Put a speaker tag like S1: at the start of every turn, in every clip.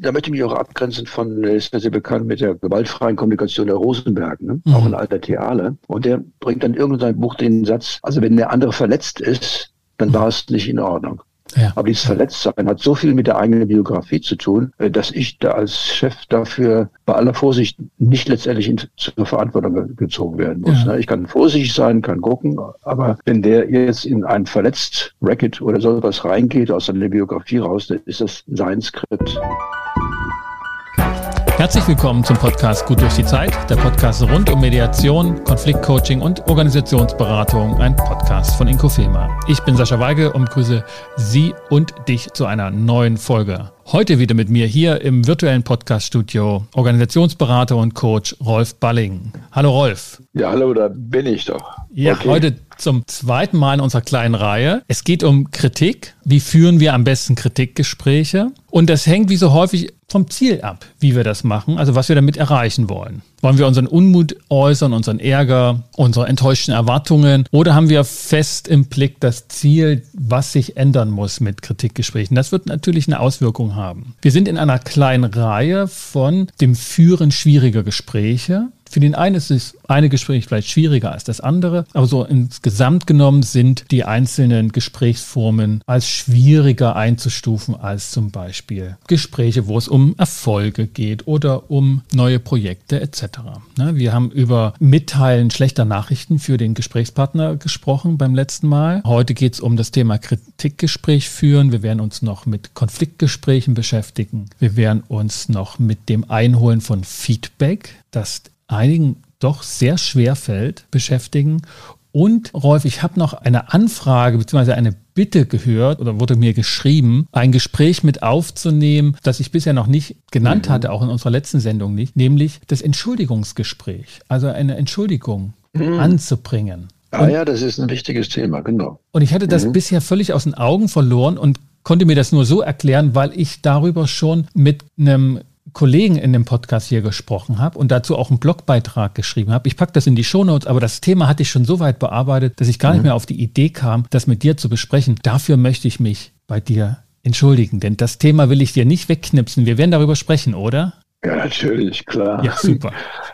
S1: da möchte ich mich auch abgrenzen von, ist ja sehr bekannt mit der gewaltfreien Kommunikation der Rosenberg, ne? Mhm. auch ein alter Theale. Und der bringt dann irgendwann in seinem Buch den Satz, also wenn der andere verletzt ist, dann war es nicht in Ordnung. Ja. Aber dieses Verletztsein hat so viel mit der eigenen Biografie zu tun, äh, dass ich da als Chef dafür bei aller Vorsicht nicht letztendlich in, zur Verantwortung gezogen werden muss. Ja. Ne? Ich kann vorsichtig sein, kann gucken, aber wenn der jetzt in ein verletzt Racket oder so etwas reingeht aus seiner Biografie raus, dann ist das sein Skript.
S2: Herzlich willkommen zum Podcast Gut durch die Zeit, der Podcast rund um Mediation, Konfliktcoaching und Organisationsberatung, ein Podcast von Inkofema. Ich bin Sascha Weige und grüße Sie und dich zu einer neuen Folge. Heute wieder mit mir hier im virtuellen Podcaststudio Organisationsberater und Coach Rolf Balling. Hallo Rolf.
S1: Ja, hallo, da bin ich doch.
S2: Ja, okay. heute zum zweiten Mal in unserer kleinen Reihe. Es geht um Kritik. Wie führen wir am besten Kritikgespräche? Und das hängt wie so häufig vom Ziel ab, wie wir das machen, also was wir damit erreichen wollen. Wollen wir unseren Unmut äußern, unseren Ärger, unsere enttäuschten Erwartungen oder haben wir fest im Blick das Ziel, was sich ändern muss mit Kritikgesprächen? Das wird natürlich eine Auswirkung haben. Wir sind in einer kleinen Reihe von dem Führen schwieriger Gespräche. Für den einen ist das eine Gespräch vielleicht schwieriger als das andere, aber so insgesamt genommen sind die einzelnen Gesprächsformen als schwieriger einzustufen als zum Beispiel Gespräche, wo es um Erfolge geht oder um neue Projekte etc. Ne, wir haben über Mitteilen schlechter Nachrichten für den Gesprächspartner gesprochen beim letzten Mal. Heute geht es um das Thema Kritikgespräch führen. Wir werden uns noch mit Konfliktgesprächen beschäftigen. Wir werden uns noch mit dem Einholen von Feedback, das einigen doch sehr schwer fällt, beschäftigen. Und Rolf, ich habe noch eine Anfrage bzw. eine Bitte gehört oder wurde mir geschrieben, ein Gespräch mit aufzunehmen, das ich bisher noch nicht genannt mhm. hatte, auch in unserer letzten Sendung nicht, nämlich das Entschuldigungsgespräch, also eine Entschuldigung mhm. anzubringen.
S1: Ah und, ja, das ist ein wichtiges Thema, genau.
S2: Und ich hatte das mhm. bisher völlig aus den Augen verloren und konnte mir das nur so erklären, weil ich darüber schon mit einem Kollegen in dem Podcast hier gesprochen habe und dazu auch einen Blogbeitrag geschrieben habe. Ich packe das in die Shownotes, aber das Thema hatte ich schon so weit bearbeitet, dass ich gar mhm. nicht mehr auf die Idee kam, das mit dir zu besprechen. Dafür möchte ich mich bei dir entschuldigen, denn das Thema will ich dir nicht wegknipsen. Wir werden darüber sprechen, oder?
S1: Ja, natürlich, klar.
S2: Ja, super.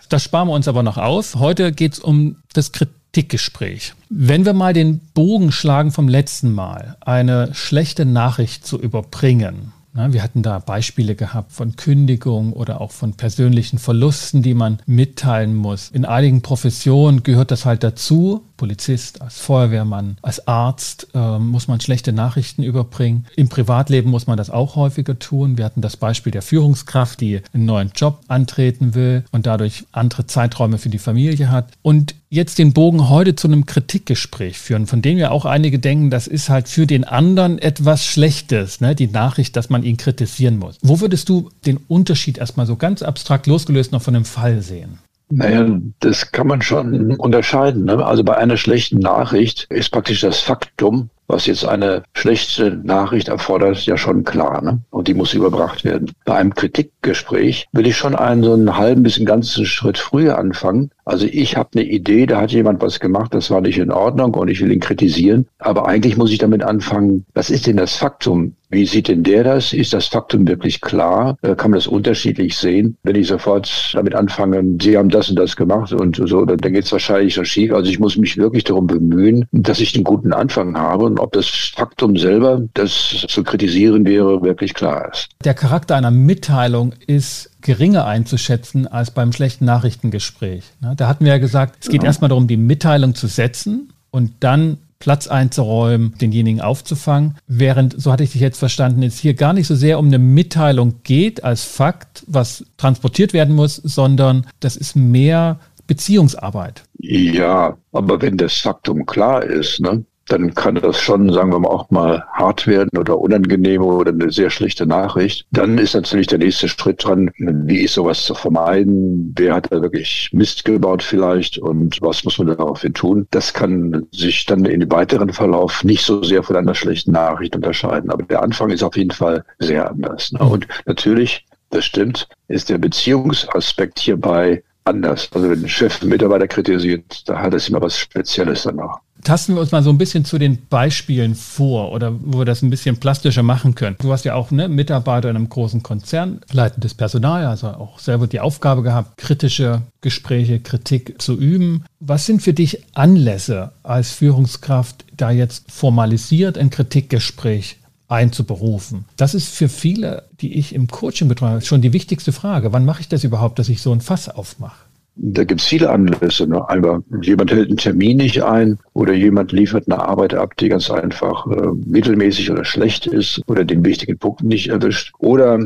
S2: Das sparen wir uns aber noch aus. Heute geht es um das Kritikgespräch. Wenn wir mal den Bogen schlagen vom letzten Mal, eine schlechte Nachricht zu überbringen, wir hatten da Beispiele gehabt von Kündigung oder auch von persönlichen Verlusten, die man mitteilen muss. In einigen Professionen gehört das halt dazu. Polizist, als Feuerwehrmann, als Arzt äh, muss man schlechte Nachrichten überbringen. Im Privatleben muss man das auch häufiger tun. Wir hatten das Beispiel der Führungskraft, die einen neuen Job antreten will und dadurch andere Zeiträume für die Familie hat. Und jetzt den Bogen heute zu einem Kritikgespräch führen, von dem ja auch einige denken, das ist halt für den anderen etwas Schlechtes, ne? die Nachricht, dass man ihn kritisieren muss. Wo würdest du den Unterschied erstmal so ganz abstrakt losgelöst noch von dem Fall sehen?
S1: Naja, das kann man schon unterscheiden. Ne? Also bei einer schlechten Nachricht ist praktisch das Faktum, was jetzt eine schlechte Nachricht erfordert, ja schon klar. Ne? Und die muss überbracht werden. Bei einem Kritikgespräch will ich schon einen so einen halben bis einen ganzen Schritt früher anfangen. Also ich habe eine Idee, da hat jemand was gemacht, das war nicht in Ordnung und ich will ihn kritisieren. Aber eigentlich muss ich damit anfangen, was ist denn das Faktum? Wie sieht denn der das? Ist das Faktum wirklich klar? Äh, kann man das unterschiedlich sehen? Wenn ich sofort damit anfange, Sie haben das und das gemacht und so, dann geht es wahrscheinlich schon schief. Also ich muss mich wirklich darum bemühen, dass ich einen guten Anfang habe und ob das Faktum selber, das zu kritisieren wäre, wirklich klar ist.
S2: Der Charakter einer Mitteilung ist geringer einzuschätzen als beim schlechten Nachrichtengespräch. Ne, da hatten wir ja gesagt, es geht ja. erstmal darum, die Mitteilung zu setzen und dann Platz einzuräumen, denjenigen aufzufangen. Während, so hatte ich dich jetzt verstanden, es hier gar nicht so sehr um eine Mitteilung geht als Fakt, was transportiert werden muss, sondern das ist mehr Beziehungsarbeit.
S1: Ja, aber wenn das Faktum klar ist, ne, dann kann das schon, sagen wir mal, auch mal hart werden oder unangenehm oder eine sehr schlechte Nachricht. Dann ist natürlich der nächste Schritt dran, wie ist sowas zu vermeiden? Wer hat da wirklich Mist gebaut vielleicht und was muss man daraufhin tun? Das kann sich dann in dem weiteren Verlauf nicht so sehr von einer schlechten Nachricht unterscheiden. Aber der Anfang ist auf jeden Fall sehr anders. Ne? Und natürlich, das stimmt, ist der Beziehungsaspekt hierbei anders. Also wenn ein Chef einen Mitarbeiter kritisiert, da hat es immer was Spezielles danach.
S2: Tasten wir uns mal so ein bisschen zu den Beispielen vor oder wo wir das ein bisschen plastischer machen können. Du hast ja auch ne, Mitarbeiter in einem großen Konzern, leitendes Personal, also auch selber die Aufgabe gehabt, kritische Gespräche, Kritik zu üben. Was sind für dich Anlässe als Führungskraft, da jetzt formalisiert ein Kritikgespräch einzuberufen? Das ist für viele, die ich im Coaching betreue, schon die wichtigste Frage. Wann mache ich das überhaupt, dass ich so ein Fass aufmache?
S1: Da gibt es viele Anlässe. Ne? Einmal jemand hält einen Termin nicht ein oder jemand liefert eine Arbeit ab, die ganz einfach äh, mittelmäßig oder schlecht ist oder den wichtigen Punkt nicht erwischt. Oder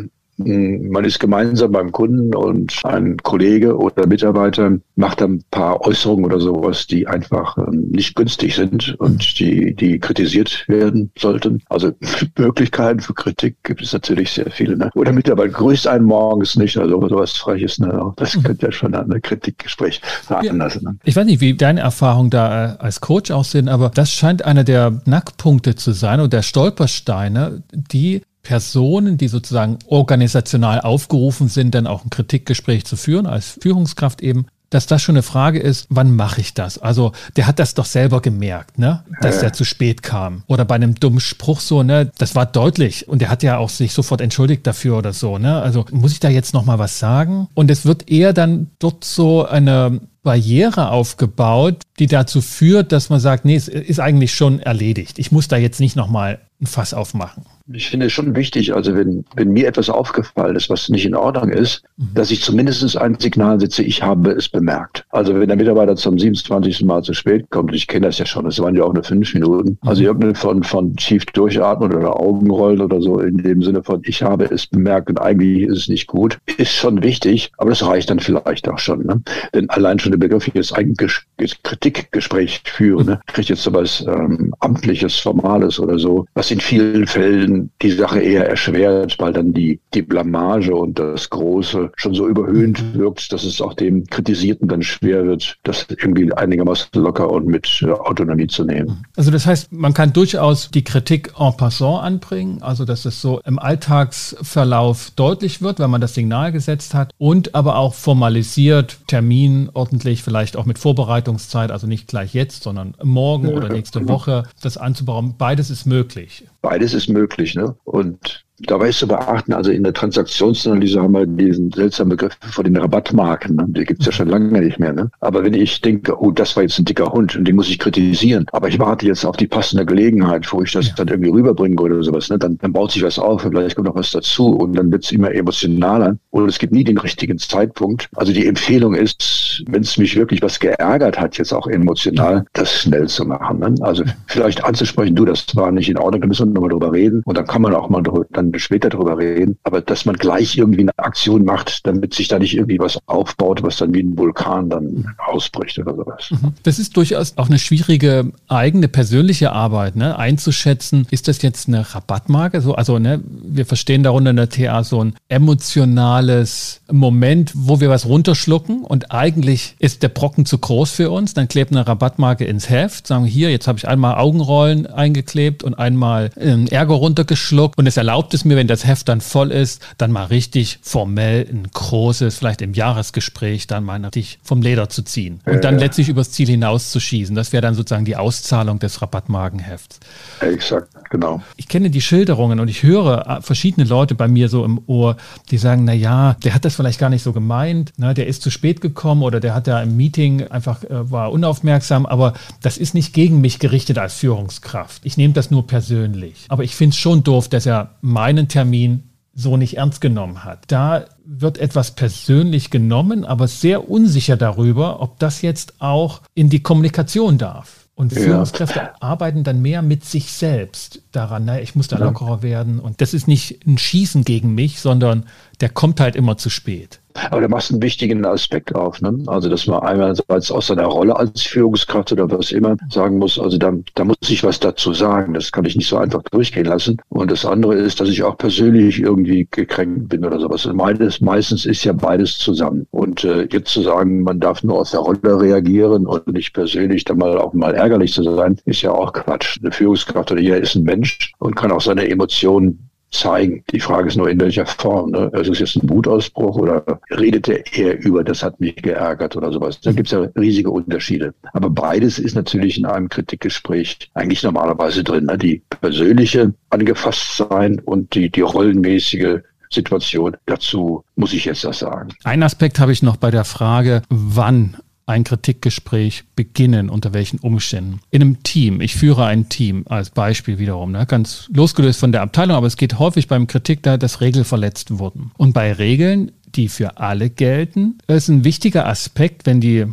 S1: man ist gemeinsam beim Kunden und ein Kollege oder Mitarbeiter macht ein paar Äußerungen oder sowas, die einfach ähm, nicht günstig sind und die, die kritisiert werden sollten. Also Möglichkeiten für Kritik gibt es natürlich sehr viele. Ne? Oder Mitarbeiter grüßt einen morgens nicht, also sowas Freches. Ne? Das mhm. könnte ja schon ein Kritikgespräch veranlassen.
S2: Ja. Ne? Ich weiß nicht, wie deine Erfahrungen da äh, als Coach aussehen, aber das scheint einer der Knackpunkte zu sein und der Stolpersteine, die Personen, die sozusagen organisational aufgerufen sind, dann auch ein Kritikgespräch zu führen, als Führungskraft eben, dass das schon eine Frage ist, wann mache ich das? Also der hat das doch selber gemerkt, ne, dass ja. er zu spät kam. Oder bei einem dummen Spruch so, ne, das war deutlich und er hat ja auch sich sofort entschuldigt dafür oder so, ne? Also muss ich da jetzt noch mal was sagen? Und es wird eher dann dort so eine Barriere aufgebaut, die dazu führt, dass man sagt, nee, es ist eigentlich schon erledigt. Ich muss da jetzt nicht noch mal ein Fass aufmachen.
S1: Ich finde es schon wichtig, also wenn, wenn mir etwas aufgefallen ist, was nicht in Ordnung ist, mhm. dass ich zumindest ein Signal setze, ich habe es bemerkt. Also wenn der Mitarbeiter zum 27. Mal zu spät kommt, ich kenne das ja schon, das waren ja auch nur fünf Minuten, mhm. also irgendeine von, von tief durchatmen oder Augenrollen oder so in dem Sinne von, ich habe es bemerkt und eigentlich ist es nicht gut, ist schon wichtig, aber das reicht dann vielleicht auch schon. Ne? Denn allein schon der Begriff hier ist ein Kritikgespräch führen, ne? kriegt jetzt so was ähm, Amtliches, Formales oder so, was in vielen Fällen die Sache eher erschwert, weil dann die, die Blamage und das Große schon so überhöhnt mhm. wirkt, dass es auch dem Kritisierten dann schwer wird, das irgendwie einigermaßen locker und mit äh, Autonomie zu nehmen.
S2: Also das heißt, man kann durchaus die Kritik en passant anbringen, also dass es so im Alltagsverlauf deutlich wird, wenn man das Signal gesetzt hat und aber auch formalisiert, Termin ordentlich, vielleicht auch mit Vorbereitungszeit, also nicht gleich jetzt, sondern morgen ja, oder nächste. Woche das anzubauen. Beides ist möglich.
S1: Beides ist möglich. Ne? Und Dabei ist zu beachten, also in der Transaktionsanalyse haben wir diesen seltsamen Begriff von den Rabattmarken. Ne? Die gibt's ja schon lange nicht mehr. Ne? Aber wenn ich denke, oh, das war jetzt ein dicker Hund und den muss ich kritisieren, aber ich warte jetzt auf die passende Gelegenheit, wo ich das dann irgendwie rüberbringe oder sowas, ne? dann, dann baut sich was auf und vielleicht kommt noch was dazu und dann wird's immer emotionaler und es gibt nie den richtigen Zeitpunkt. Also die Empfehlung ist, wenn es mich wirklich was geärgert hat, jetzt auch emotional, das schnell zu machen. Ne? Also vielleicht anzusprechen, du, das war nicht in Ordnung, da müssen wir nochmal drüber reden und dann kann man auch mal dann später darüber reden, aber dass man gleich irgendwie eine Aktion macht, damit sich da nicht irgendwie was aufbaut, was dann wie ein Vulkan dann ausbricht oder sowas.
S2: Mhm. Das ist durchaus auch eine schwierige eigene persönliche Arbeit, ne? einzuschätzen, ist das jetzt eine Rabattmarke? So, also ne, wir verstehen darunter in der TA so ein emotionales Moment, wo wir was runterschlucken und eigentlich ist der Brocken zu groß für uns, dann klebt eine Rabattmarke ins Heft, sagen wir hier, jetzt habe ich einmal Augenrollen eingeklebt und einmal ähm, Ärger runtergeschluckt und es erlaubt es mir, wenn das Heft dann voll ist, dann mal richtig formell ein großes, vielleicht im Jahresgespräch, dann mal richtig vom Leder zu ziehen und dann letztlich übers Ziel hinaus zu schießen. Das wäre dann sozusagen die Auszahlung des Rabattmarkenhefts.
S1: Exakt, genau.
S2: Ich kenne die Schilderungen und ich höre äh, verschiedene Leute bei mir so im Ohr, die sagen, na ja, der hat das vielleicht gar nicht so gemeint, ne, der ist zu spät gekommen oder der hat da im Meeting einfach äh, war unaufmerksam, aber das ist nicht gegen mich gerichtet als Führungskraft. Ich nehme das nur persönlich. Aber ich finde es schon doof, dass er meinen Termin so nicht ernst genommen hat. Da wird etwas persönlich genommen, aber sehr unsicher darüber, ob das jetzt auch in die Kommunikation darf. Und Führungskräfte ja. arbeiten dann mehr mit sich selbst daran, na, ich muss da lockerer werden. Und das ist nicht ein Schießen gegen mich, sondern der kommt halt immer zu spät.
S1: Aber da machst du einen wichtigen Aspekt auf. Ne? Also, dass man einerseits aus seiner Rolle als Führungskraft oder was immer sagen muss, also da, da muss ich was dazu sagen. Das kann ich nicht so einfach durchgehen lassen. Und das andere ist, dass ich auch persönlich irgendwie gekränkt bin oder sowas. Meines, meistens ist ja beides zusammen. Und äh, jetzt zu sagen, man darf nur aus der Rolle reagieren und nicht persönlich dann mal auch mal ärgerlich zu sein, ist ja auch Quatsch. Eine Führungskraft oder jeder ist ein Mensch und kann auch seine Emotionen zeigen. Die Frage ist nur, in welcher Form. Ne? Also ist es jetzt ein Wutausbruch oder redet er über, das hat mich geärgert oder sowas. Da gibt es ja riesige Unterschiede. Aber beides ist natürlich in einem Kritikgespräch eigentlich normalerweise drin. Ne? Die persönliche angefasst sein und die, die rollenmäßige Situation. Dazu muss ich jetzt das sagen.
S2: Ein Aspekt habe ich noch bei der Frage, wann ein Kritikgespräch beginnen, unter welchen Umständen. In einem Team, ich führe ein Team als Beispiel wiederum, ne, ganz losgelöst von der Abteilung, aber es geht häufig beim Kritik da, dass Regeln verletzt wurden. Und bei Regeln, die für alle gelten, ist ein wichtiger Aspekt, wenn die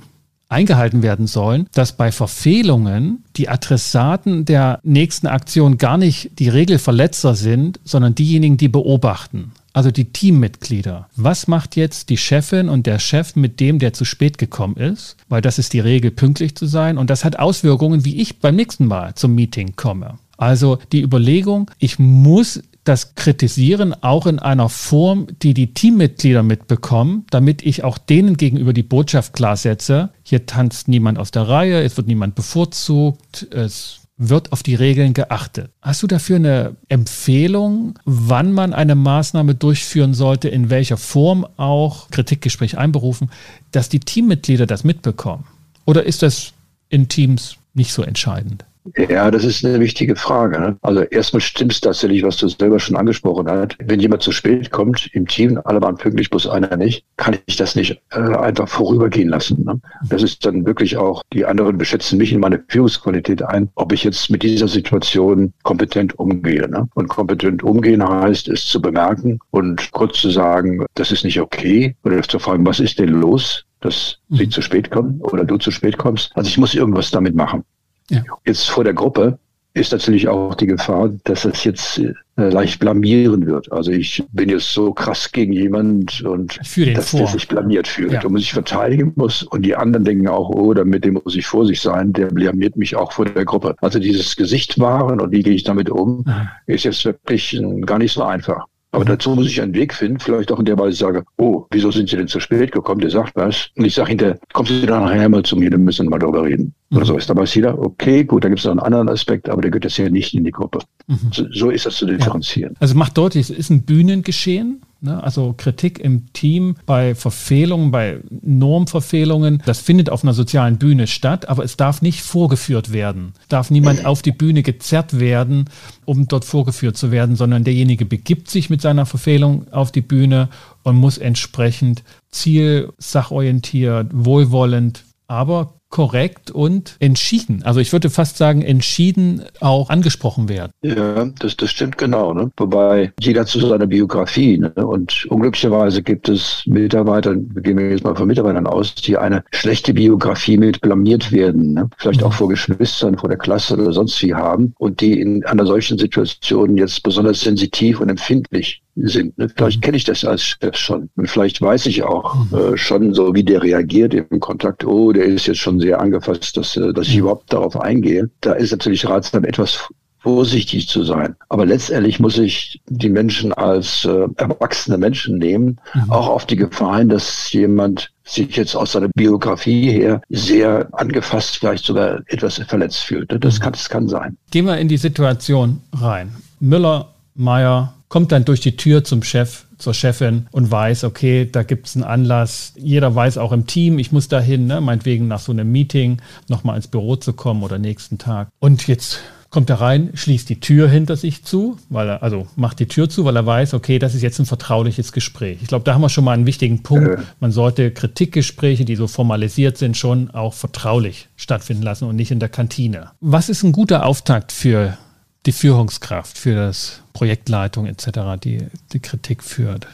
S2: eingehalten werden sollen, dass bei Verfehlungen die Adressaten der nächsten Aktion gar nicht die Regelverletzer sind, sondern diejenigen, die beobachten also die Teammitglieder. Was macht jetzt die Chefin und der Chef mit dem, der zu spät gekommen ist? Weil das ist die Regel, pünktlich zu sein. Und das hat Auswirkungen, wie ich beim nächsten Mal zum Meeting komme. Also die Überlegung, ich muss das kritisieren auch in einer Form, die die Teammitglieder mitbekommen, damit ich auch denen gegenüber die Botschaft klar setze, hier tanzt niemand aus der Reihe, es wird niemand bevorzugt, es wird auf die Regeln geachtet. Hast du dafür eine Empfehlung, wann man eine Maßnahme durchführen sollte, in welcher Form auch Kritikgespräch einberufen, dass die Teammitglieder das mitbekommen? Oder ist das in Teams nicht so entscheidend?
S1: Ja, das ist eine wichtige Frage. Ne? Also erstmal stimmt es tatsächlich, was du selber schon angesprochen hast. Wenn jemand zu spät kommt im Team, alle waren pünktlich, bloß einer nicht, kann ich das nicht äh, einfach vorübergehen lassen. Ne? Das ist dann wirklich auch, die anderen beschätzen mich in meine Führungsqualität ein, ob ich jetzt mit dieser Situation kompetent umgehe. Ne? Und kompetent umgehen heißt, es zu bemerken und kurz zu sagen, das ist nicht okay oder zu fragen, was ist denn los? dass sie mhm. zu spät kommen oder du zu spät kommst. Also ich muss irgendwas damit machen. Ja. Jetzt vor der Gruppe ist natürlich auch die Gefahr, dass es jetzt äh, leicht blamieren wird. Also ich bin jetzt so krass gegen jemand und dass vor. der sich blamiert fühlt ja. und sich verteidigen muss. Und die anderen denken auch, oh, mit dem muss ich vor sich sein, der blamiert mich auch vor der Gruppe. Also dieses Gesicht wahren und wie gehe ich damit um, Aha. ist jetzt wirklich gar nicht so einfach. Aber mhm. dazu muss ich einen Weg finden, vielleicht auch in der Weise sage, oh, wieso sind Sie denn zu spät gekommen? Der sagt was. Und ich sage hinterher, kommen Sie dann nachher mal zu mir, dann müssen wir mal darüber reden. Mhm. Oder so ist. Da weiß jeder, okay, gut, da gibt es noch einen anderen Aspekt, aber der gehört jetzt ja nicht in die Gruppe. Mhm. So, so, ist das zu differenzieren.
S2: Ja. Also macht deutlich, es ist ein Bühnengeschehen. Ne? Also Kritik im Team bei Verfehlungen, bei Normverfehlungen, das findet auf einer sozialen Bühne statt, aber es darf nicht vorgeführt werden. Darf niemand auf die Bühne gezerrt werden, um dort vorgeführt zu werden, sondern derjenige begibt sich mit seiner Verfehlung auf die Bühne und muss entsprechend zielsachorientiert, wohlwollend, aber korrekt und entschieden. Also ich würde fast sagen, entschieden auch angesprochen werden.
S1: Ja, das, das stimmt genau. Ne? Wobei jeder zu seiner Biografie. Ne? Und unglücklicherweise gibt es Mitarbeiter, gehen wir jetzt mal von Mitarbeitern aus, die eine schlechte Biografie mit blamiert werden. Ne? Vielleicht auch mhm. vor Geschwistern, vor der Klasse oder sonst wie haben. Und die in einer solchen Situation jetzt besonders sensitiv und empfindlich sind. Ne? Vielleicht mhm. kenne ich das als Chef schon. Und vielleicht weiß ich auch mhm. äh, schon so, wie der reagiert im Kontakt. Oh, der ist jetzt schon sehr angefasst, dass, äh, dass ich überhaupt darauf eingehe. Da ist natürlich ratsam, etwas vorsichtig zu sein. Aber letztendlich muss ich die Menschen als äh, erwachsene Menschen nehmen, mhm. auch auf die Gefahr hin, dass jemand sich jetzt aus seiner Biografie her sehr angefasst, vielleicht sogar etwas verletzt fühlt. Das mhm. kann, das kann sein.
S2: Gehen wir in die Situation rein. Müller, Meier, kommt dann durch die Tür zum Chef, zur Chefin und weiß, okay, da gibt es einen Anlass. Jeder weiß auch im Team, ich muss dahin, ne, meinetwegen nach so einem Meeting nochmal ins Büro zu kommen oder nächsten Tag. Und jetzt kommt er rein, schließt die Tür hinter sich zu, weil er, also macht die Tür zu, weil er weiß, okay, das ist jetzt ein vertrauliches Gespräch. Ich glaube, da haben wir schon mal einen wichtigen Punkt. Man sollte Kritikgespräche, die so formalisiert sind, schon auch vertraulich stattfinden lassen und nicht in der Kantine. Was ist ein guter Auftakt für die Führungskraft, für das Projektleitung etc., die die Kritik führt?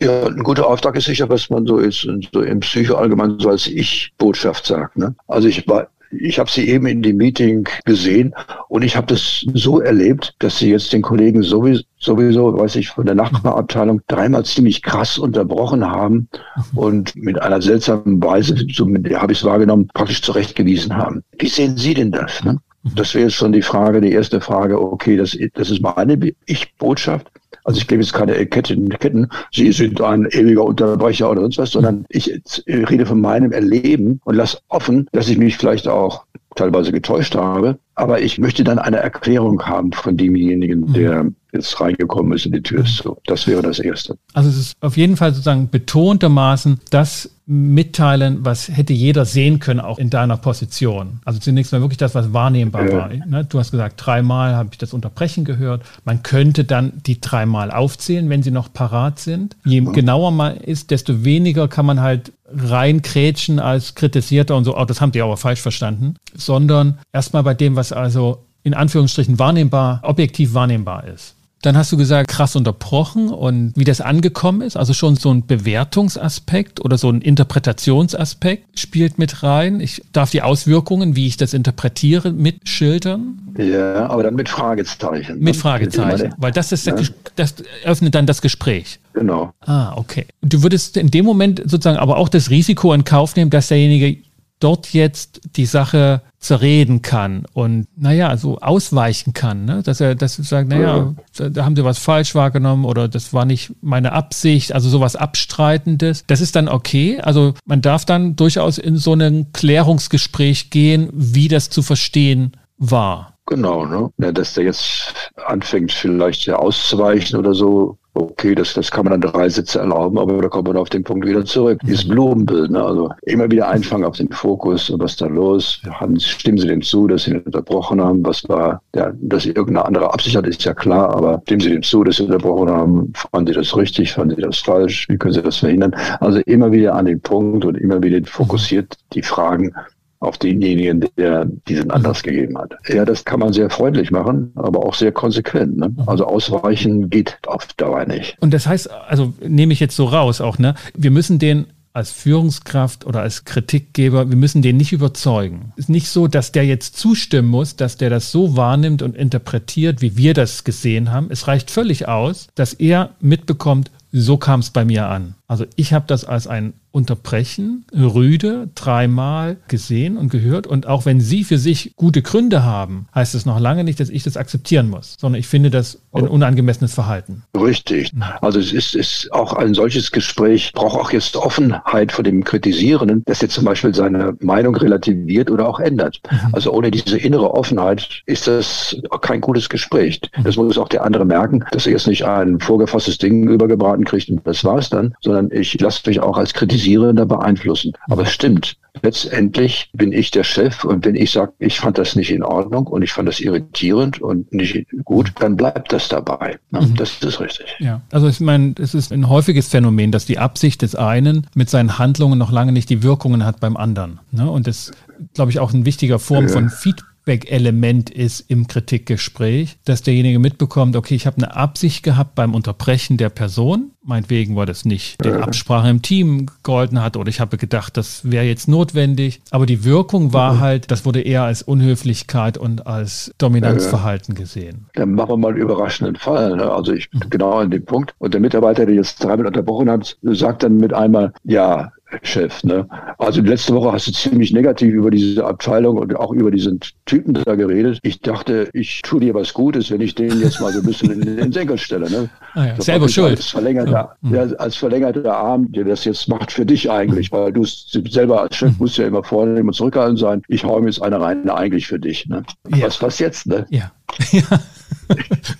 S1: Ja, ein guter Auftrag ist sicher, was man so ist, so im Psycho allgemein so als Ich-Botschaft sagt. Ne? Also ich war ich habe sie eben in dem Meeting gesehen und ich habe das so erlebt, dass sie jetzt den Kollegen sowieso, sowieso, weiß ich, von der Nachbarabteilung dreimal ziemlich krass unterbrochen haben und mit einer seltsamen Weise, so habe ich es wahrgenommen, praktisch zurechtgewiesen haben. Wie sehen Sie denn das? Ne? Das wäre jetzt schon die Frage, die erste Frage, okay, das, das ist meine Ich-Botschaft. Also ich gebe jetzt keine Ketten, Ketten, Sie sind ein ewiger Unterbrecher oder sonst was, sondern ich rede von meinem Erleben und lasse offen, dass ich mich vielleicht auch teilweise getäuscht habe. Aber ich möchte dann eine Erklärung haben von demjenigen, der jetzt reingekommen ist in die Tür. So, das wäre das Erste.
S2: Also es ist auf jeden Fall sozusagen betontermaßen das mitteilen, was hätte jeder sehen können, auch in deiner Position. Also zunächst mal wirklich das, was wahrnehmbar ja. war. Ne? Du hast gesagt, dreimal habe ich das Unterbrechen gehört. Man könnte dann die dreimal aufzählen, wenn sie noch parat sind. Je ja. genauer man ist, desto weniger kann man halt reinkrätschen als Kritisierter und so, oh, das haben die aber falsch verstanden, sondern erstmal bei dem, was also in Anführungsstrichen wahrnehmbar, objektiv wahrnehmbar ist. Dann hast du gesagt, krass unterbrochen und wie das angekommen ist. Also schon so ein Bewertungsaspekt oder so ein Interpretationsaspekt spielt mit rein. Ich darf die Auswirkungen, wie ich das interpretiere, mitschildern.
S1: Ja, aber dann mit Fragezeichen.
S2: Mit? Fragezeichen, weil das ist, ja. das öffnet dann das Gespräch.
S1: Genau.
S2: Ah, okay. Du würdest in dem Moment sozusagen aber auch das Risiko in Kauf nehmen, dass derjenige dort jetzt die Sache zerreden kann und naja, so ausweichen kann, ne? dass er dass er sagt, naja, ja. da haben sie was falsch wahrgenommen oder das war nicht meine Absicht, also sowas Abstreitendes. Das ist dann okay. Also man darf dann durchaus in so ein Klärungsgespräch gehen, wie das zu verstehen war.
S1: Genau, ne? Ja, dass der jetzt anfängt, vielleicht auszuweichen oder so, Okay, das, das kann man dann drei Sitze erlauben, aber da kommt man auf den Punkt wieder zurück. Dieses. Blumenbild, ne? also immer wieder einfangen auf den Fokus und was da los? Haben, stimmen Sie dem zu, dass Sie ihn unterbrochen haben? Was war, ja, dass Sie irgendeine andere Absicht hat, ist ja klar, aber stimmen Sie dem zu, dass Sie unterbrochen haben? Fanden Sie das richtig? Fanden Sie das falsch? Wie können Sie das verhindern? Also immer wieder an den Punkt und immer wieder fokussiert die Fragen auf denjenigen, der diesen Anlass gegeben hat. Ja, das kann man sehr freundlich machen, aber auch sehr konsequent. Ne? Also ausweichen geht auf Dauer nicht.
S2: Und das heißt, also nehme ich jetzt so raus auch, ne? Wir müssen den als Führungskraft oder als Kritikgeber, wir müssen den nicht überzeugen. Es ist nicht so, dass der jetzt zustimmen muss, dass der das so wahrnimmt und interpretiert, wie wir das gesehen haben. Es reicht völlig aus, dass er mitbekommt, so kam es bei mir an. Also ich habe das als ein Unterbrechen, rüde, dreimal gesehen und gehört. Und auch wenn Sie für sich gute Gründe haben, heißt es noch lange nicht, dass ich das akzeptieren muss, sondern ich finde das ein oh. unangemessenes Verhalten.
S1: Richtig. Also es ist, ist auch ein solches Gespräch, braucht auch jetzt Offenheit vor dem Kritisierenden, dass er zum Beispiel seine Meinung relativiert oder auch ändert. Mhm. Also ohne diese innere Offenheit ist das kein gutes Gespräch. Mhm. Das muss auch der andere merken, dass er jetzt nicht ein vorgefasstes Ding übergebraten kriegt und das war's dann, sondern ich lasse mich auch als Kritisierender Kritisierender beeinflussen. Aber es stimmt. Letztendlich bin ich der Chef und wenn ich sage, ich fand das nicht in Ordnung und ich fand das irritierend und nicht gut, dann bleibt das dabei. Mhm. Das ist richtig.
S2: Ja, also ich meine, es ist ein häufiges Phänomen, dass die Absicht des einen mit seinen Handlungen noch lange nicht die Wirkungen hat beim anderen. Ne? Und das, glaube ich, auch ein wichtiger Form ja. von Feedback Feedback-Element ist im Kritikgespräch, dass derjenige mitbekommt, okay, ich habe eine Absicht gehabt beim Unterbrechen der Person, meinetwegen, weil das nicht der Absprache im Team gehalten hat oder ich habe gedacht, das wäre jetzt notwendig, aber die Wirkung war mhm. halt, das wurde eher als Unhöflichkeit und als Dominanzverhalten gesehen.
S1: Dann machen wir mal einen überraschenden Fall. Ne? Also ich bin mhm. genau an dem Punkt und der Mitarbeiter, der jetzt dreimal unterbrochen hat, sagt dann mit einmal, ja, Chef. Ne? Also letzte Woche hast du ziemlich negativ über diese Abteilung und auch über diesen Typen da geredet. Ich dachte, ich tue dir was Gutes, wenn ich den jetzt mal so ein bisschen in den Senkel stelle. Ne?
S2: Ah ja, selber schuld. Als
S1: verlängerter, ja. ja. als verlängerter Arm, der das jetzt macht für dich eigentlich, weil du selber als Chef musst ja immer vornehmen und zurückhaltend sein. Ich hau mir jetzt eine rein, eigentlich für dich. Ne? Ja. Was, was jetzt? Ne?
S2: Ja. ja.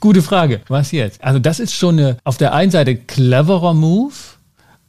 S2: Gute Frage. Was jetzt? Also das ist schon eine, auf der einen Seite cleverer Move,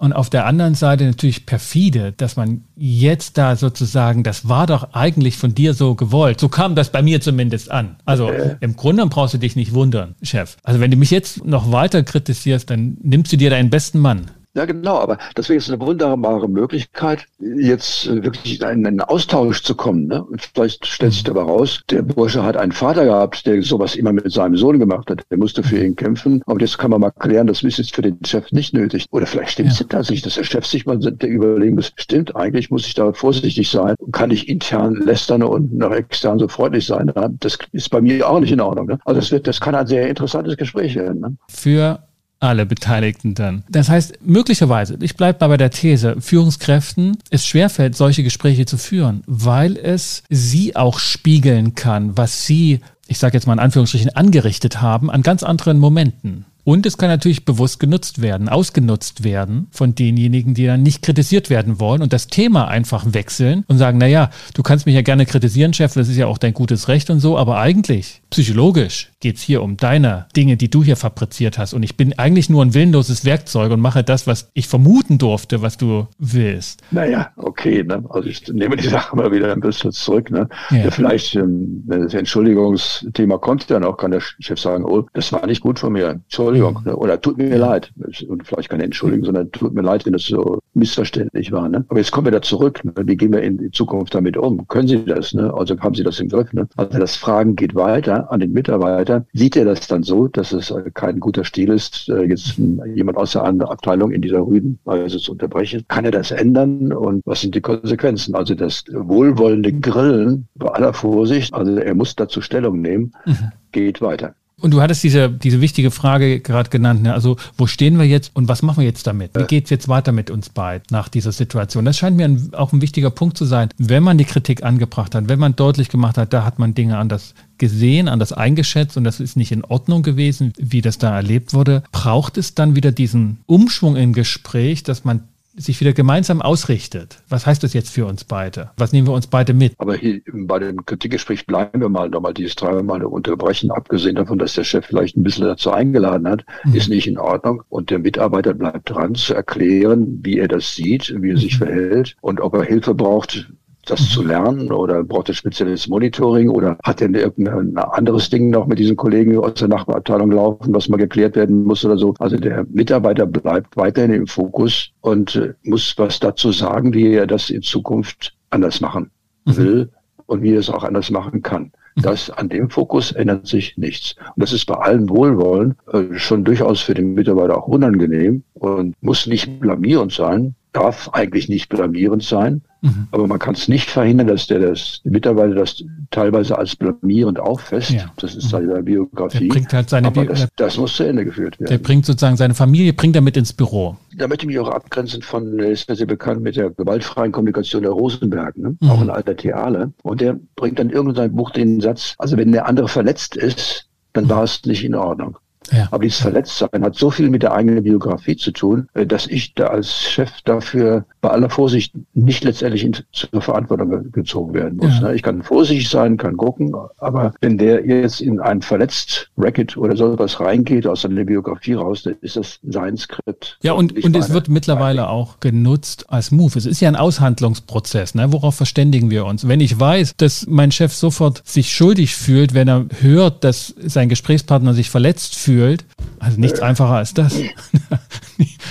S2: und auf der anderen Seite natürlich perfide, dass man jetzt da sozusagen, das war doch eigentlich von dir so gewollt. So kam das bei mir zumindest an. Also im Grunde brauchst du dich nicht wundern, Chef. Also wenn du mich jetzt noch weiter kritisierst, dann nimmst du dir deinen besten Mann.
S1: Ja, genau, aber das wäre jetzt eine wunderbare Möglichkeit, jetzt äh, wirklich in einen Austausch zu kommen. Ne? Und vielleicht stellt sich dabei raus, der Bursche hat einen Vater gehabt, der sowas immer mit seinem Sohn gemacht hat. Der musste für ihn kämpfen. Und jetzt kann man mal klären, das ist jetzt für den Chef nicht nötig. Oder vielleicht stimmt es ja. tatsächlich, dass der Chef sich mal überlegen muss, stimmt, eigentlich muss ich da vorsichtig sein. Kann ich intern lästern und nach extern so freundlich sein? Das ist bei mir auch nicht in Ordnung. Ne? Also das, wird, das kann ein sehr interessantes Gespräch werden. Ne?
S2: Für alle Beteiligten dann. Das heißt, möglicherweise, ich bleibe mal bei der These, Führungskräften es schwerfällt, solche Gespräche zu führen, weil es sie auch spiegeln kann, was sie, ich sage jetzt mal in Anführungsstrichen, angerichtet haben an ganz anderen Momenten. Und es kann natürlich bewusst genutzt werden, ausgenutzt werden von denjenigen, die dann nicht kritisiert werden wollen und das Thema einfach wechseln und sagen, naja, du kannst mich ja gerne kritisieren, Chef, das ist ja auch dein gutes Recht und so, aber eigentlich, psychologisch, geht es hier um deine Dinge, die du hier fabriziert hast. Und ich bin eigentlich nur ein willenloses Werkzeug und mache das, was ich vermuten durfte, was du willst.
S1: Naja, okay. Ne? Also ich nehme die Sache mal wieder ein bisschen zurück. Ne? Ja. Ja, vielleicht, ähm, das Entschuldigungsthema kommt dann auch, kann der Chef sagen, oh, das war nicht gut von mir. Entschuldigung. Mhm. Ne? Oder tut mir leid. Und vielleicht keine Entschuldigung, sondern tut mir leid, wenn das so missverständlich war. Ne? Aber jetzt kommen wir da zurück. Ne? Wie gehen wir in Zukunft damit um? Können Sie das? Ne? Also haben Sie das im Griff? Ne? Also das Fragen geht weiter an den Mitarbeiter. Sieht er das dann so, dass es äh, kein guter Stil ist, äh, jetzt jemand aus der anderen Abteilung in dieser Rüdenweise zu unterbrechen? Kann er das ändern? Und was sind die Konsequenzen? Also das wohlwollende Grillen bei aller Vorsicht, also er muss dazu Stellung nehmen, mhm. geht weiter.
S2: Und du hattest diese, diese wichtige Frage gerade genannt, ne? also wo stehen wir jetzt und was machen wir jetzt damit? Wie geht es jetzt weiter mit uns beiden nach dieser Situation? Das scheint mir ein, auch ein wichtiger Punkt zu sein. Wenn man die Kritik angebracht hat, wenn man deutlich gemacht hat, da hat man Dinge anders gesehen, anders eingeschätzt und das ist nicht in Ordnung gewesen, wie das da erlebt wurde, braucht es dann wieder diesen Umschwung im Gespräch, dass man sich wieder gemeinsam ausrichtet. Was heißt das jetzt für uns beide? Was nehmen wir uns beide mit?
S1: Aber hier bei dem Kritikgespräch bleiben wir mal nochmal dieses dreimal unterbrechen, abgesehen davon, dass der Chef vielleicht ein bisschen dazu eingeladen hat, mhm. ist nicht in Ordnung. Und der Mitarbeiter bleibt dran zu erklären, wie er das sieht, wie er sich mhm. verhält und ob er Hilfe braucht, das zu lernen oder braucht er spezielles Monitoring oder hat er irgendein anderes Ding noch mit diesen Kollegen aus der Nachbarabteilung laufen, was mal geklärt werden muss oder so. Also der Mitarbeiter bleibt weiterhin im Fokus und äh, muss was dazu sagen, wie er das in Zukunft anders machen mhm. will und wie er es auch anders machen kann. Mhm. Das an dem Fokus ändert sich nichts. Und das ist bei allem Wohlwollen äh, schon durchaus für den Mitarbeiter auch unangenehm und muss nicht blamierend sein, darf eigentlich nicht blamierend sein. Mhm. Aber man kann es nicht verhindern, dass der das Mitarbeiter das teilweise als blamierend auffasst. Ja. Das ist seine Biografie.
S2: Der bringt halt seine
S1: Aber das, das, muss zu Ende geführt werden.
S2: Der bringt sozusagen seine Familie, bringt er mit ins Büro.
S1: Da möchte ich mich auch abgrenzen von, ist ja sehr bekannt mit der gewaltfreien Kommunikation der Rosenberg, ne? Mhm. auch ein alter Theale. Und der bringt dann irgendein Buch den Satz, also wenn der andere verletzt ist, dann war es nicht in Ordnung. Ja. Aber dieses Verletztsein hat so viel mit der eigenen Biografie zu tun, äh, dass ich da als Chef dafür bei aller Vorsicht nicht letztendlich in, zur Verantwortung gezogen werden muss. Ja. Ne? Ich kann vorsichtig sein, kann gucken, aber wenn der jetzt in ein verletzt Racket oder so was reingeht aus seiner Biografie raus, dann ist das sein Skript.
S2: Ja, und, und es wird mittlerweile auch genutzt als Move. Es ist ja ein Aushandlungsprozess. Ne? Worauf verständigen wir uns? Wenn ich weiß, dass mein Chef sofort sich schuldig fühlt, wenn er hört, dass sein Gesprächspartner sich verletzt fühlt, fühlt. Also nichts äh. einfacher als das.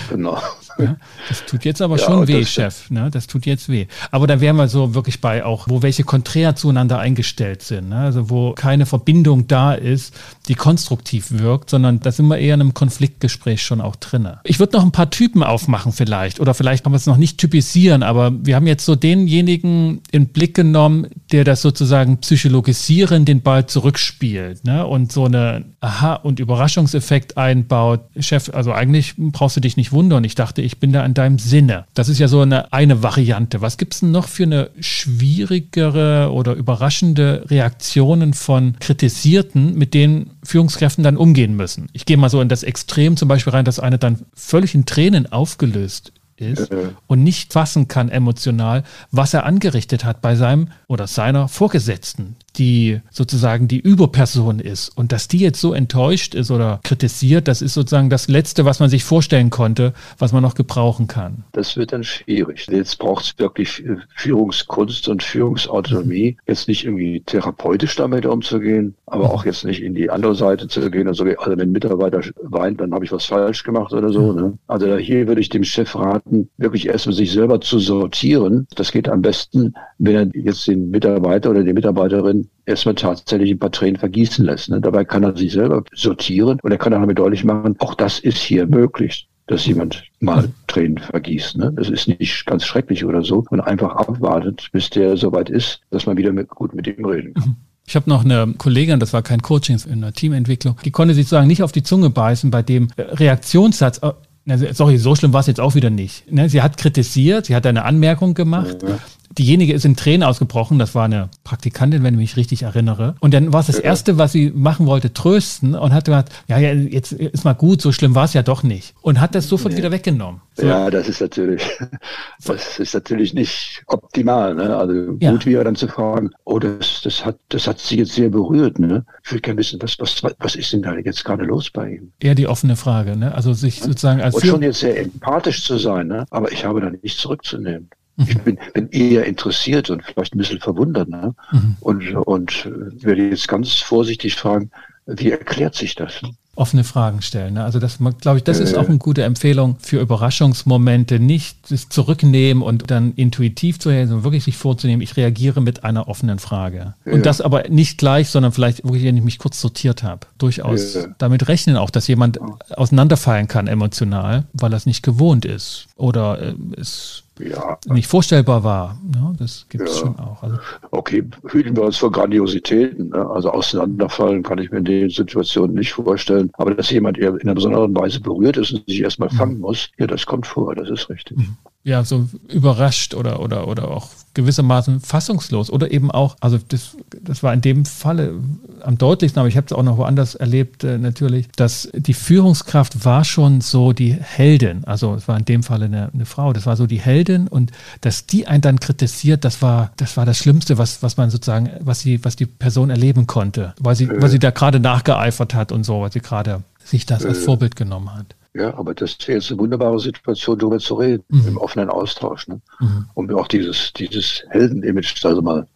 S2: genau. Das tut jetzt aber ja, schon weh, Chef. Ne? Das tut jetzt weh. Aber da wären wir so wirklich bei auch, wo welche konträr zueinander eingestellt sind. Ne? Also wo keine Verbindung da ist, die konstruktiv wirkt, sondern da sind wir eher in einem Konfliktgespräch schon auch drin. Ich würde noch ein paar Typen aufmachen vielleicht. Oder vielleicht haben wir es noch nicht typisieren, aber wir haben jetzt so denjenigen in Blick genommen, der das sozusagen psychologisieren, den Ball zurückspielt. Ne? Und so eine Aha- und Überraschungseffekt einbaut. Chef, also eigentlich brauchst du dich nicht wundern. Ich dachte, ich bin da in deinem Sinne. Das ist ja so eine, eine Variante. Was gibt es denn noch für eine schwierigere oder überraschende Reaktionen von Kritisierten, mit denen Führungskräften dann umgehen müssen? Ich gehe mal so in das Extrem zum Beispiel rein, dass eine dann völlig in Tränen aufgelöst ist und nicht fassen kann emotional, was er angerichtet hat bei seinem oder seiner Vorgesetzten, die sozusagen die Überperson ist. Und dass die jetzt so enttäuscht ist oder kritisiert, das ist sozusagen das Letzte, was man sich vorstellen konnte, was man noch gebrauchen kann.
S1: Das wird dann schwierig. Jetzt braucht es wirklich Führungskunst und Führungsautonomie, mhm. jetzt nicht irgendwie therapeutisch damit umzugehen, aber mhm. auch jetzt nicht in die andere Seite zu gehen. Also, also wenn ein Mitarbeiter weint, dann habe ich was falsch gemacht oder so. Mhm. Ne? Also hier würde ich dem Chef raten, wirklich erstmal sich selber zu sortieren. Das geht am besten, wenn er jetzt den Mitarbeiter oder die Mitarbeiterin erstmal tatsächlich ein paar Tränen vergießen lässt. Ne? Dabei kann er sich selber sortieren und er kann auch damit deutlich machen, auch das ist hier möglich dass jemand mal Tränen vergießt. Ne? Das ist nicht ganz schrecklich oder so und einfach abwartet, bis der soweit ist, dass man wieder mit, gut mit ihm reden kann.
S2: Ich habe noch eine Kollegin, das war kein Coaching, in der Teamentwicklung, die konnte sich sozusagen nicht auf die Zunge beißen bei dem Reaktionssatz, äh, sorry, so schlimm war es jetzt auch wieder nicht. Ne? Sie hat kritisiert, sie hat eine Anmerkung gemacht, ja. Diejenige ist in Tränen ausgebrochen. Das war eine Praktikantin, wenn ich mich richtig erinnere. Und dann war es das Erste, was sie machen wollte, trösten und hat gesagt, ja, ja, jetzt ist mal gut, so schlimm war es ja doch nicht. Und hat das sofort nee. wieder weggenommen.
S1: So. Ja, das ist natürlich, das ist natürlich nicht optimal. Ne? Also ja. gut wäre dann zu fragen, oh, das, das, hat, das hat sie jetzt sehr berührt. Ne? Ich würde gerne wissen, was, was, was ist denn da jetzt gerade los bei ihm?
S2: Eher die offene Frage, ne? Also sich sozusagen als.
S1: Und schon jetzt sehr empathisch zu sein, ne? aber ich habe da nichts zurückzunehmen. Ich bin, bin eher interessiert und vielleicht ein bisschen verwundert. Ne? Mhm. Und, und werde jetzt ganz vorsichtig fragen, wie erklärt sich das?
S2: offene Fragen stellen. Ne? Also das, glaube ich, das ist auch eine gute Empfehlung für Überraschungsmomente, nicht das zurücknehmen und dann intuitiv zu reagieren, sondern wirklich sich vorzunehmen, ich reagiere mit einer offenen Frage. Ja. Und das aber nicht gleich, sondern vielleicht wirklich, wenn ich mich kurz sortiert habe. Durchaus ja. damit rechnen auch, dass jemand auseinanderfallen kann emotional, weil er es nicht gewohnt ist oder äh, es ja. nicht vorstellbar war. Ja, das gibt es ja. schon auch. Also
S1: okay, hüten wir uns vor Grandiositäten. Ne? Also auseinanderfallen kann ich mir in den Situationen nicht vorstellen. Aber dass jemand in einer besonderen Weise berührt ist und sich erstmal mhm. fangen muss, ja, das kommt vor, das ist richtig. Mhm
S2: ja, so überrascht oder, oder, oder auch gewissermaßen fassungslos oder eben auch, also das, das war in dem Falle am deutlichsten, aber ich habe es auch noch woanders erlebt äh, natürlich, dass die Führungskraft war schon so die Heldin, also es war in dem Falle eine, eine, Frau, das war so die Heldin und dass die einen dann kritisiert, das war das war das Schlimmste, was, was man sozusagen, was sie, was die Person erleben konnte, weil sie, weil sie da gerade nachgeeifert hat und so, weil sie gerade sich das als Vorbild genommen hat.
S1: Ja, aber das ist jetzt eine wunderbare Situation, darüber zu reden, mhm. im offenen Austausch, ne? Mhm. um auch dieses, dieses Heldenimage also mal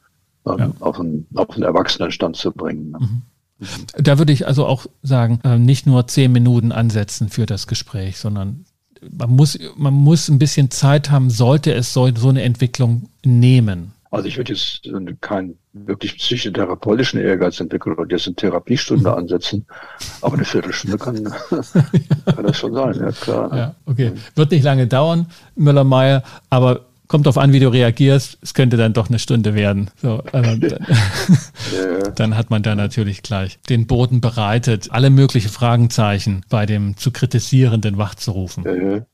S1: ähm, ja. auf, einen, auf einen Erwachsenenstand zu bringen. Ne? Mhm.
S2: Da würde ich also auch sagen, äh, nicht nur zehn Minuten ansetzen für das Gespräch, sondern man muss, man muss ein bisschen Zeit haben, sollte es so, so eine Entwicklung nehmen.
S1: Also ich würde jetzt keinen wirklich psychotherapeutischen Ehrgeiz entwickeln und jetzt eine Therapiestunde mhm. ansetzen, aber eine Viertelstunde kann, kann das schon sein, ja klar.
S2: Ja, okay. Wird nicht lange dauern, Müller-Meyer, aber kommt darauf an, wie du reagierst. Es könnte dann doch eine Stunde werden. So, also dann, dann, hat man da natürlich gleich den Boden bereitet, alle möglichen Fragenzeichen bei dem zu kritisierenden wachzurufen.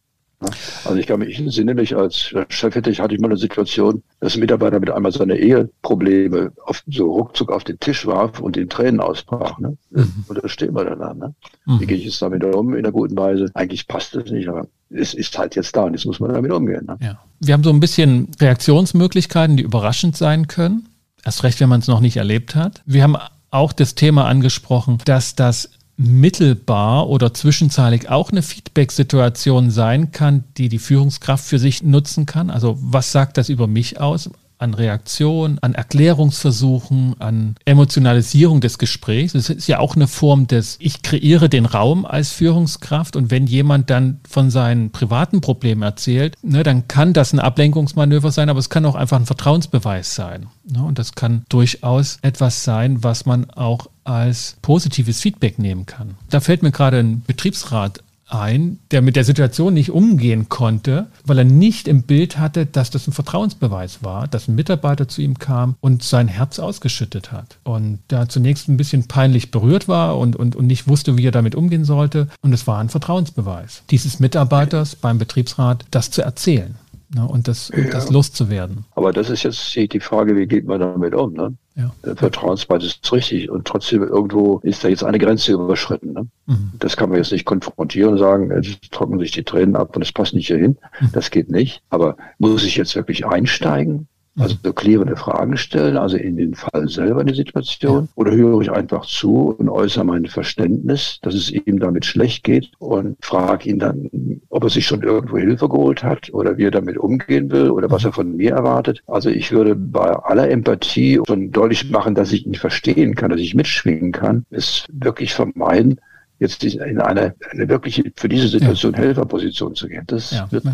S2: Ja,
S1: also ich kann mich entsinne mich als Chef hätte ich, hatte ich mal eine Situation, dass ein Mitarbeiter mit einmal seine Eheprobleme auf, so ruckzuck auf den Tisch warf und in Tränen ausbrach. Ne? Mhm. Und da stehen wir dann. Ne? Mhm. Wie gehe ich jetzt damit um in einer guten Weise? Eigentlich passt das nicht, aber es ist halt jetzt da und jetzt muss man damit umgehen. Ne?
S2: Ja. Wir haben so ein bisschen Reaktionsmöglichkeiten, die überraschend sein können. Erst recht, wenn man es noch nicht erlebt hat. Wir haben auch das Thema angesprochen, dass das mittelbar oder zwischenzeitlich auch eine Feedback-Situation sein kann, die die Führungskraft für sich nutzen kann? Also was sagt das über mich aus? An Reaktion, an Erklärungsversuchen, an Emotionalisierung des Gesprächs. Es ist ja auch eine Form des, ich kreiere den Raum als Führungskraft und wenn jemand dann von seinen privaten Problemen erzählt, ne, dann kann das ein Ablenkungsmanöver sein, aber es kann auch einfach ein Vertrauensbeweis sein. Ne, und das kann durchaus etwas sein, was man auch als positives Feedback nehmen kann. Da fällt mir gerade ein Betriebsrat ein, der mit der Situation nicht umgehen konnte, weil er nicht im Bild hatte, dass das ein Vertrauensbeweis war, dass ein Mitarbeiter zu ihm kam und sein Herz ausgeschüttet hat. Und da zunächst ein bisschen peinlich berührt war und, und, und nicht wusste, wie er damit umgehen sollte. Und es war ein Vertrauensbeweis dieses Mitarbeiters beim Betriebsrat, das zu erzählen ne, und das, ja. das loszuwerden.
S1: Aber das ist jetzt die Frage, wie geht man damit um? Ne? Ja. Vertrauensbasis ist richtig und trotzdem irgendwo ist da jetzt eine Grenze überschritten. Ne? Mhm. Das kann man jetzt nicht konfrontieren und sagen, jetzt trocknen sich die Tränen ab und es passt nicht hierhin. Mhm. Das geht nicht. Aber muss ich jetzt wirklich einsteigen? Also so klärende Fragen stellen, also in den Fall selber in die Situation, oder höre ich einfach zu und äußere mein Verständnis, dass es ihm damit schlecht geht und frage ihn dann, ob er sich schon irgendwo Hilfe geholt hat oder wie er damit umgehen will oder was er von mir erwartet. Also ich würde bei aller Empathie schon deutlich machen, dass ich ihn verstehen kann, dass ich mitschwingen kann, es wirklich vermeiden, jetzt in eine, eine wirklich für diese Situation ja. Helferposition zu gehen. Das ja. wird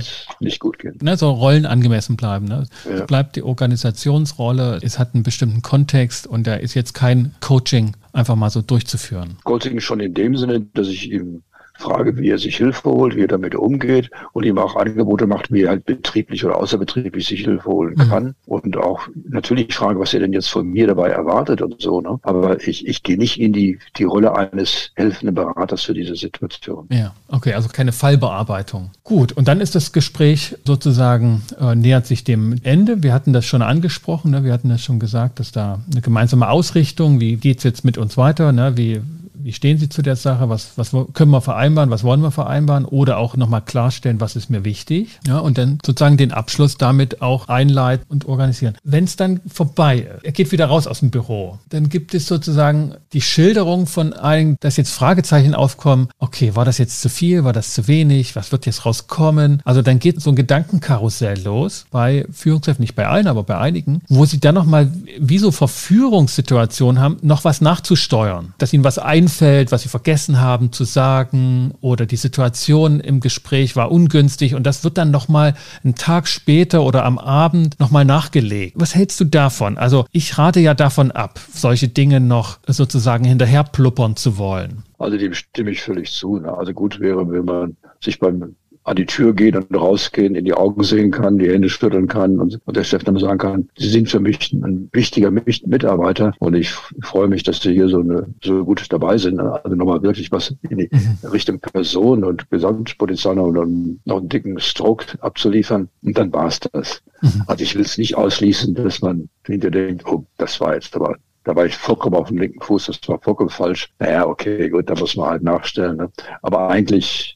S1: nicht gut gehen.
S2: Ne, so Rollen angemessen bleiben. Ne? Ja. bleibt die Organisationsrolle, es hat einen bestimmten Kontext und da ist jetzt kein Coaching einfach mal so durchzuführen.
S1: Coaching schon in dem Sinne, dass ich ihm frage, wie er sich Hilfe holt, wie er damit umgeht und ihm auch Angebote macht, wie er halt betrieblich oder außerbetrieblich sich Hilfe holen mhm. kann. Mhm. Und auch natürlich frage, was er denn jetzt von mir dabei erwartet und so. Ne? Aber ich, ich gehe nicht in die, die Rolle eines helfenden Beraters für diese Situation.
S2: Ja, okay, also keine Fallbearbeitung. Gut, und dann ist das Gespräch sozusagen, äh, nähert sich dem Ende. Wir hatten das schon angesprochen, ne? wir hatten das schon gesagt, dass da eine gemeinsame Ausrichtung, wie geht es jetzt mit uns weiter, ne? wie wie stehen Sie zu der Sache? Was, was können wir vereinbaren? Was wollen wir vereinbaren? Oder auch nochmal klarstellen, was ist mir wichtig? Ja, und dann sozusagen den Abschluss damit auch einleiten und organisieren. Wenn es dann vorbei ist, er geht wieder raus aus dem Büro, dann gibt es sozusagen die Schilderung von allen, dass jetzt Fragezeichen aufkommen. Okay, war das jetzt zu viel? War das zu wenig? Was wird jetzt rauskommen? Also dann geht so ein Gedankenkarussell los bei Führungskräften, nicht bei allen, aber bei einigen, wo sie dann nochmal wie so Verführungssituationen haben, noch was nachzusteuern, dass ihnen was einfällt einfällt, was sie vergessen haben zu sagen oder die Situation im Gespräch war ungünstig und das wird dann nochmal einen Tag später oder am Abend nochmal nachgelegt. Was hältst du davon? Also ich rate ja davon ab, solche Dinge noch sozusagen hinterher pluppern zu wollen.
S1: Also dem stimme ich völlig zu. Ne? Also gut wäre, wenn man sich beim an die Tür gehen und rausgehen, in die Augen sehen kann, die Hände schütteln kann und, und der Chef dann sagen kann, Sie sind für mich ein wichtiger Mitarbeiter und ich freue mich, dass Sie hier so, eine, so gut dabei sind. Also nochmal wirklich was in die mhm. Richtung Person und Gesamtpotenzial noch, noch einen dicken Stroke abzuliefern und dann war es das. Mhm. Also ich will es nicht ausschließen, dass man hinterher denkt, oh, das war jetzt aber da war ich vollkommen auf dem linken Fuß, das war vollkommen falsch. Naja, okay, gut, da muss man halt nachstellen. Ne? Aber eigentlich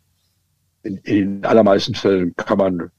S1: in, in allermeisten Fällen kann man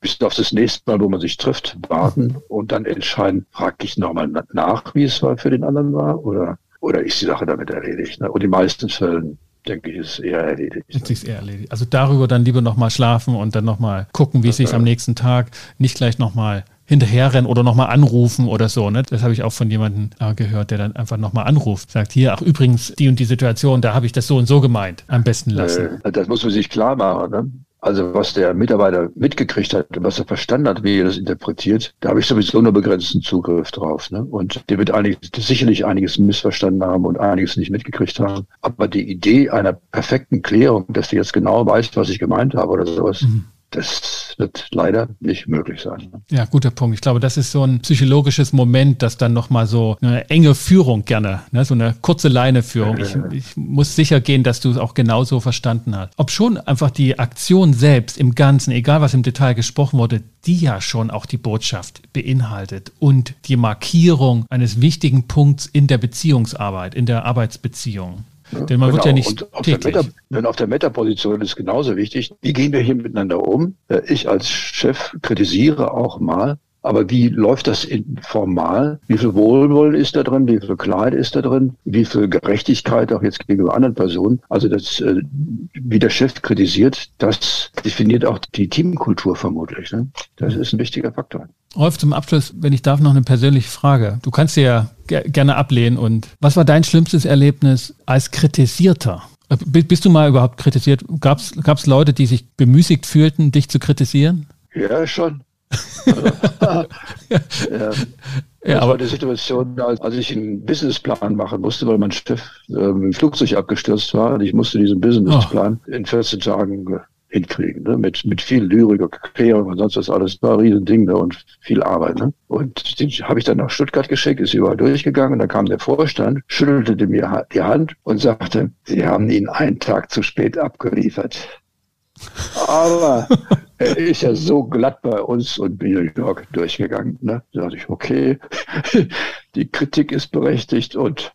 S1: bis auf das nächste Mal, wo man sich trifft, warten und dann entscheiden, frage ich nochmal nach, wie es für den anderen war, oder, oder ist die Sache damit erledigt. Ne? Und in den meisten Fällen denke ich, ist es eher erledigt.
S2: Ist es eher erledigt. Also darüber dann lieber nochmal schlafen und dann nochmal gucken, wie es sich am nächsten Tag nicht gleich nochmal hinterherrennen oder nochmal anrufen oder so. Ne? Das habe ich auch von jemandem äh, gehört, der dann einfach nochmal anruft. Sagt, hier, ach übrigens, die und die Situation, da habe ich das so und so gemeint. Am besten lassen.
S1: Äh, das muss man sich klar machen. Ne? Also was der Mitarbeiter mitgekriegt hat, was er verstanden hat, wie er das interpretiert, da habe ich sowieso nur begrenzten Zugriff drauf. Ne? Und der wird einiges, sicherlich einiges missverstanden haben und einiges nicht mitgekriegt haben. Aber die Idee einer perfekten Klärung, dass der jetzt genau weiß, was ich gemeint habe oder sowas, mhm das wird leider nicht möglich sein.
S2: Ja, guter Punkt. Ich glaube, das ist so ein psychologisches Moment, dass dann nochmal so eine enge Führung gerne, ne, so eine kurze Leineführung. Ich, ich muss sicher gehen, dass du es auch genauso verstanden hast. Ob schon einfach die Aktion selbst im Ganzen, egal was im Detail gesprochen wurde, die ja schon auch die Botschaft beinhaltet und die Markierung eines wichtigen Punkts in der Beziehungsarbeit, in der Arbeitsbeziehung. Denn man genau. wird ja nicht
S1: und auf täglich. Der Meta, auf der Meta-Position ist genauso wichtig, wie gehen wir hier miteinander um? Äh, ich als Chef kritisiere auch mal, aber wie läuft das formal? Wie viel Wohlwollen ist da drin? Wie viel Klarheit ist da drin? Wie viel Gerechtigkeit auch jetzt gegenüber anderen Personen? Also das, äh, wie der Chef kritisiert, das definiert auch die Teamkultur vermutlich. Ne? Das ist ein wichtiger Faktor.
S2: Rolf, zum Abschluss, wenn ich darf, noch eine persönliche Frage. Du kannst dir ja gerne ablehnen. Und was war dein schlimmstes Erlebnis als Kritisierter? Äh, bist du mal überhaupt kritisiert? Gab es Leute, die sich bemüßigt fühlten, dich zu kritisieren?
S1: Ja, schon. Ja. ja. Das aber war die Situation, als ich einen Businessplan machen musste, weil mein Chef äh, im Flugzeug abgestürzt war und ich musste diesen Businessplan oh. in 14 Tagen hinkriegen, ne? mit, mit viel Lyrik und Klärung und sonst was alles. War ein Riesending ne? und viel Arbeit. Ne? Und den habe ich dann nach Stuttgart geschickt, ist überall durchgegangen und dann kam der Vorstand, schüttelte mir die Hand und sagte, Sie haben ihn einen Tag zu spät abgeliefert. Aber er ist ja so glatt bei uns und New York durchgegangen. Ne? Da dachte ich, okay, die Kritik ist berechtigt und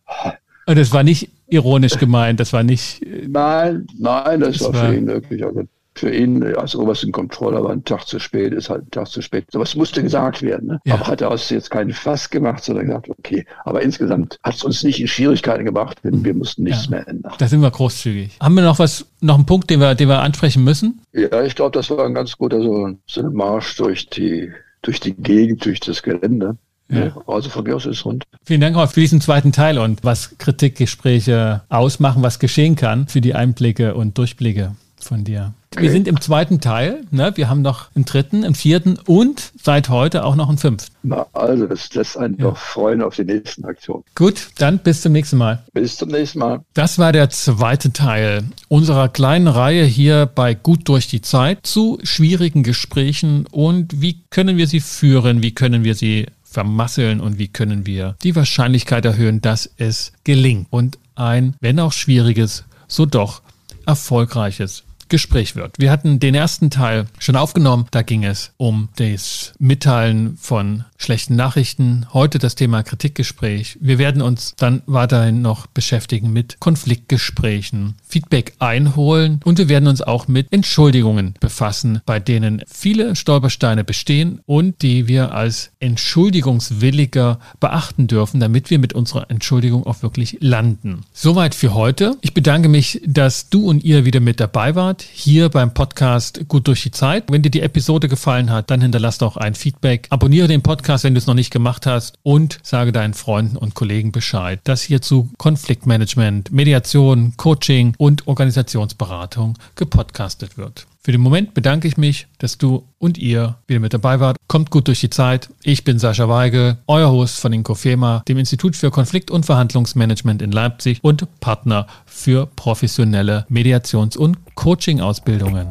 S2: und das war nicht ironisch gemeint, das war nicht.
S1: Nein, nein, das, das war, war für ihn wirklich. Also für ihn als obersten Controller war ein Tag zu spät, ist halt ein Tag zu spät. So was musste gesagt werden. Ne? Ja. Aber hat er aus jetzt keinen Fass gemacht, sondern gesagt, okay. Aber insgesamt hat es uns nicht in Schwierigkeiten gebracht, denn wir mussten nichts ja. mehr ändern.
S2: Da sind wir großzügig. Haben wir noch was, noch einen Punkt, den wir, den wir ansprechen müssen?
S1: Ja, ich glaube, das war ein ganz guter so, so ein Marsch durch die, durch die Gegend, durch das Gelände. Ja. Also von mir aus ist es rund.
S2: Vielen Dank auch für diesen zweiten Teil und was Kritikgespräche ausmachen, was geschehen kann, für die Einblicke und Durchblicke von dir. Wir sind im zweiten Teil. Ne? Wir haben noch einen dritten, einen vierten und seit heute auch noch einen fünften.
S1: Na, also, das lässt einen ja. doch freuen auf die nächsten Aktionen.
S2: Gut, dann bis zum nächsten Mal.
S1: Bis zum nächsten Mal.
S2: Das war der zweite Teil unserer kleinen Reihe hier bei Gut durch die Zeit zu schwierigen Gesprächen und wie können wir sie führen, wie können wir sie vermasseln und wie können wir die Wahrscheinlichkeit erhöhen, dass es gelingt und ein, wenn auch schwieriges, so doch erfolgreiches Gespräch wird. Wir hatten den ersten Teil schon aufgenommen. Da ging es um das Mitteilen von schlechten Nachrichten. Heute das Thema Kritikgespräch. Wir werden uns dann weiterhin noch beschäftigen mit Konfliktgesprächen, Feedback einholen und wir werden uns auch mit Entschuldigungen befassen, bei denen viele Stolpersteine bestehen und die wir als entschuldigungswilliger beachten dürfen, damit wir mit unserer Entschuldigung auch wirklich landen. Soweit für heute. Ich bedanke mich, dass du und ihr wieder mit dabei wart hier beim Podcast Gut durch die Zeit. Wenn dir die Episode gefallen hat, dann hinterlass doch ein Feedback. Abonniere den Podcast, wenn du es noch nicht gemacht hast und sage deinen Freunden und Kollegen Bescheid, dass hier zu Konfliktmanagement, Mediation, Coaching und Organisationsberatung gepodcastet wird. Für den Moment bedanke ich mich, dass du und ihr wieder mit dabei wart. Kommt gut durch die Zeit. Ich bin Sascha Weige, euer Host von Inkofema, dem Institut für Konflikt- und Verhandlungsmanagement in Leipzig und Partner für professionelle Mediations- und Coaching-Ausbildungen.